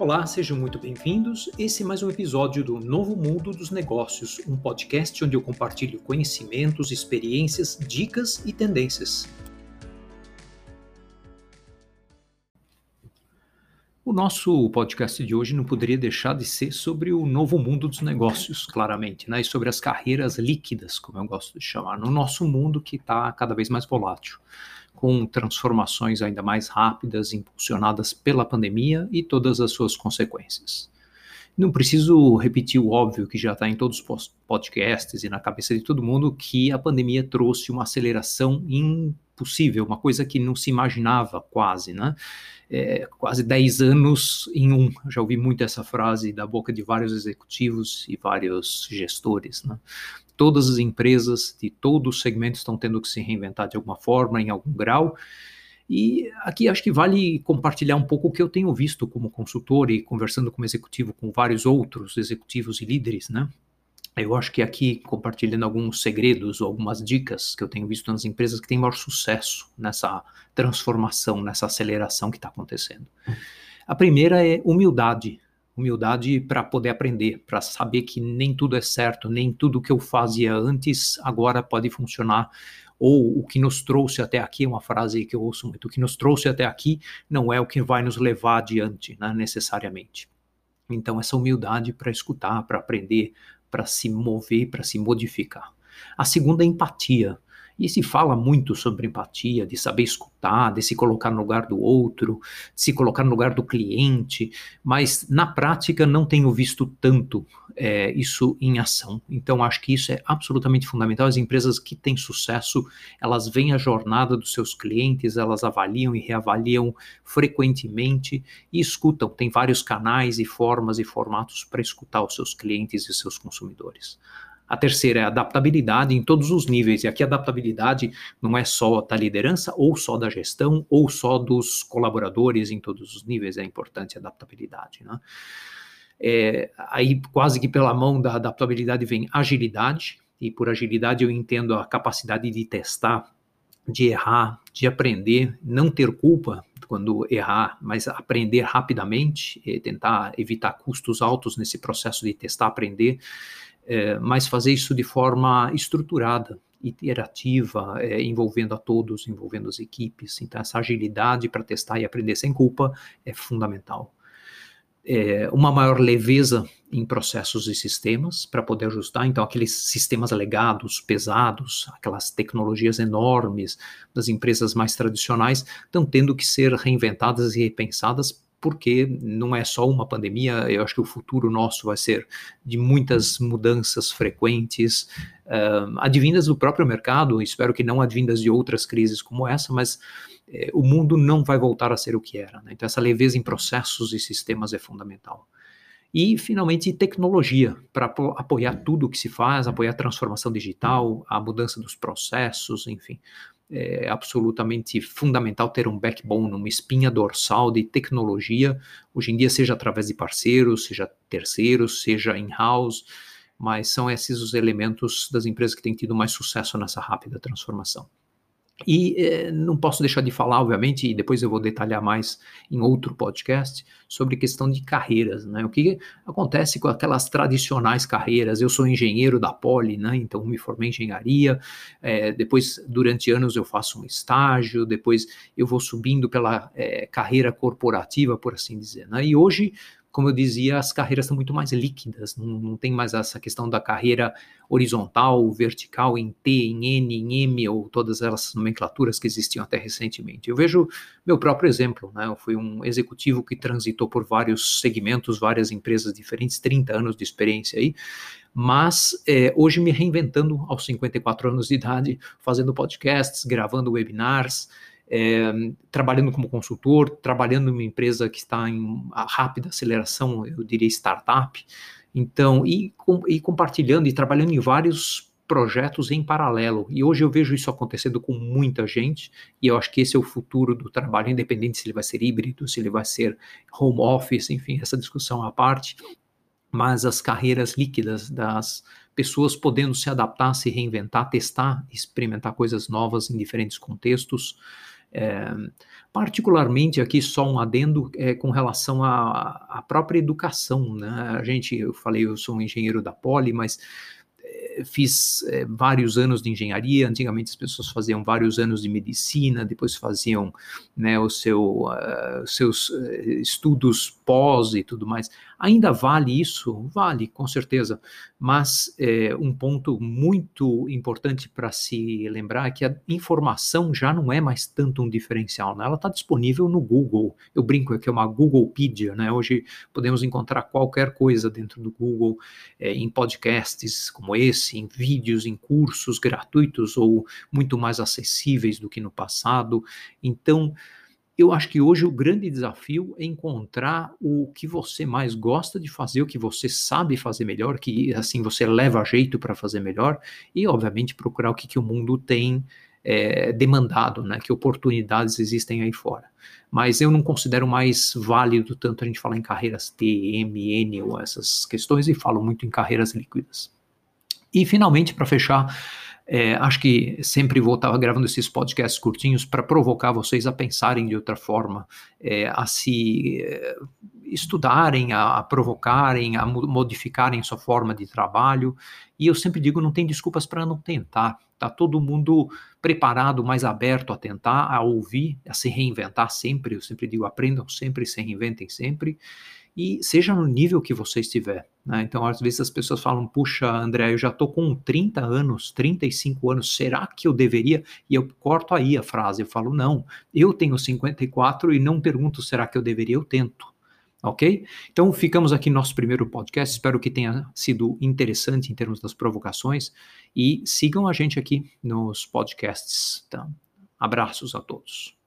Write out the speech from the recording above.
Olá, sejam muito bem-vindos. Esse é mais um episódio do Novo Mundo dos Negócios, um podcast onde eu compartilho conhecimentos, experiências, dicas e tendências. O nosso podcast de hoje não poderia deixar de ser sobre o novo mundo dos negócios, claramente, né? e sobre as carreiras líquidas, como eu gosto de chamar, no nosso mundo que está cada vez mais volátil com transformações ainda mais rápidas, impulsionadas pela pandemia e todas as suas consequências. Não preciso repetir o óbvio que já está em todos os podcasts e na cabeça de todo mundo que a pandemia trouxe uma aceleração impossível, uma coisa que não se imaginava quase, né? É, quase 10 anos em um. Já ouvi muito essa frase da boca de vários executivos e vários gestores, né? Todas as empresas de todos os segmentos estão tendo que se reinventar de alguma forma, em algum grau. E aqui acho que vale compartilhar um pouco o que eu tenho visto como consultor e conversando como executivo com vários outros executivos e líderes, né? Eu acho que aqui compartilhando alguns segredos ou algumas dicas que eu tenho visto nas empresas que têm maior sucesso nessa transformação, nessa aceleração que está acontecendo. A primeira é humildade humildade para poder aprender, para saber que nem tudo é certo, nem tudo que eu fazia antes agora pode funcionar. Ou o que nos trouxe até aqui, uma frase que eu ouço muito, o que nos trouxe até aqui não é o que vai nos levar adiante, né, necessariamente. Então, essa humildade para escutar, para aprender, para se mover, para se modificar. A segunda é empatia. E se fala muito sobre empatia, de saber escutar, de se colocar no lugar do outro, de se colocar no lugar do cliente, mas na prática não tenho visto tanto é, isso em ação. Então acho que isso é absolutamente fundamental. As empresas que têm sucesso, elas veem a jornada dos seus clientes, elas avaliam e reavaliam frequentemente e escutam. Tem vários canais e formas e formatos para escutar os seus clientes e seus consumidores. A terceira é adaptabilidade em todos os níveis. E aqui adaptabilidade não é só da liderança, ou só da gestão, ou só dos colaboradores em todos os níveis. É importante a adaptabilidade. Né? É, aí, quase que pela mão da adaptabilidade vem agilidade. E por agilidade eu entendo a capacidade de testar, de errar, de aprender, não ter culpa quando errar, mas aprender rapidamente, tentar evitar custos altos nesse processo de testar, aprender é, mas fazer isso de forma estruturada, iterativa, é, envolvendo a todos, envolvendo as equipes. Então, essa agilidade para testar e aprender sem culpa é fundamental. É, uma maior leveza em processos e sistemas para poder ajustar. Então, aqueles sistemas legados, pesados, aquelas tecnologias enormes das empresas mais tradicionais estão tendo que ser reinventadas e repensadas porque não é só uma pandemia, eu acho que o futuro nosso vai ser de muitas mudanças frequentes, uh, advindas do próprio mercado, espero que não advindas de outras crises como essa, mas eh, o mundo não vai voltar a ser o que era. Né? Então, essa leveza em processos e sistemas é fundamental. E, finalmente, tecnologia, para apoiar tudo o que se faz, apoiar a transformação digital, a mudança dos processos, enfim é absolutamente fundamental ter um backbone, uma espinha dorsal de tecnologia, hoje em dia, seja através de parceiros, seja terceiros, seja in-house, mas são esses os elementos das empresas que têm tido mais sucesso nessa rápida transformação. E eh, não posso deixar de falar, obviamente, e depois eu vou detalhar mais em outro podcast, sobre questão de carreiras, né? O que acontece com aquelas tradicionais carreiras? Eu sou engenheiro da Poli, né? Então me formei em engenharia, eh, depois, durante anos, eu faço um estágio, depois eu vou subindo pela eh, carreira corporativa, por assim dizer, né? E hoje como eu dizia, as carreiras são muito mais líquidas, não, não, tem mais essa questão da carreira horizontal, vertical, em T, em N, em M, ou todas as nomenclaturas que existiam até recentemente. Eu vejo meu próprio exemplo, né? eu fui um executivo que transitou por vários segmentos, várias empresas diferentes, 30 anos de experiência aí, mas é, hoje me reinventando aos 54 anos de idade, fazendo podcasts, gravando webinars, é, trabalhando como consultor, trabalhando em uma empresa que está em rápida aceleração, eu diria startup, então, e, com, e compartilhando e trabalhando em vários projetos em paralelo. E hoje eu vejo isso acontecendo com muita gente, e eu acho que esse é o futuro do trabalho, independente se ele vai ser híbrido, se ele vai ser home office, enfim, essa discussão à parte. Mas as carreiras líquidas das pessoas podendo se adaptar, se reinventar, testar, experimentar coisas novas em diferentes contextos, É, particularmente aqui só um adendo é, com relação à, à própria educação, né? A gente, eu falei, eu sou um engenheiro da Poli, mas fiz é, vários anos de engenharia. Antigamente as pessoas faziam vários anos de medicina, depois faziam né, o seu, uh, seus uh, estudos pós e tudo mais. Ainda vale isso? Vale, com certeza. Mas é, um ponto muito importante para se lembrar é que a informação já não é mais tanto um diferencial, né? ela está disponível no Google. Eu brinco que é uma Googlepedia, né? Hoje podemos encontrar qualquer coisa dentro do Google, é, em podcasts como esse, em vídeos, em cursos gratuitos ou muito mais acessíveis do que no passado. Então, eu acho que hoje o grande desafio é encontrar o que você mais gosta de fazer, o que você sabe fazer melhor, que assim você leva jeito para fazer melhor, e obviamente procurar o que, que o mundo tem é, demandado, né? Que oportunidades existem aí fora. Mas eu não considero mais válido tanto a gente falar em carreiras T, M, N ou essas questões e falo muito em carreiras líquidas. E finalmente, para fechar, é, acho que sempre vou estar gravando esses podcasts curtinhos para provocar vocês a pensarem de outra forma, é, a se é, estudarem, a, a, provocarem, a modificarem sua forma de trabalho. E eu sempre digo, não tem desculpas para não tentar. Tá todo mundo preparado, mais aberto a tentar, a ouvir, a se reinventar sempre. Eu sempre digo, aprendam sempre, se reinventem sempre e seja no nível que você estiver. Né? Então, às vezes as pessoas falam, puxa, André, eu já estou com 30 anos, 35 anos, será que eu deveria? E eu corto aí a frase, eu falo, não, eu tenho 54 e não pergunto será que eu deveria, eu tento. Ok? Então, ficamos aqui no nosso primeiro podcast. Espero que tenha sido interessante em termos das provocações. E sigam a gente aqui nos podcasts. Tá? Abraços a todos.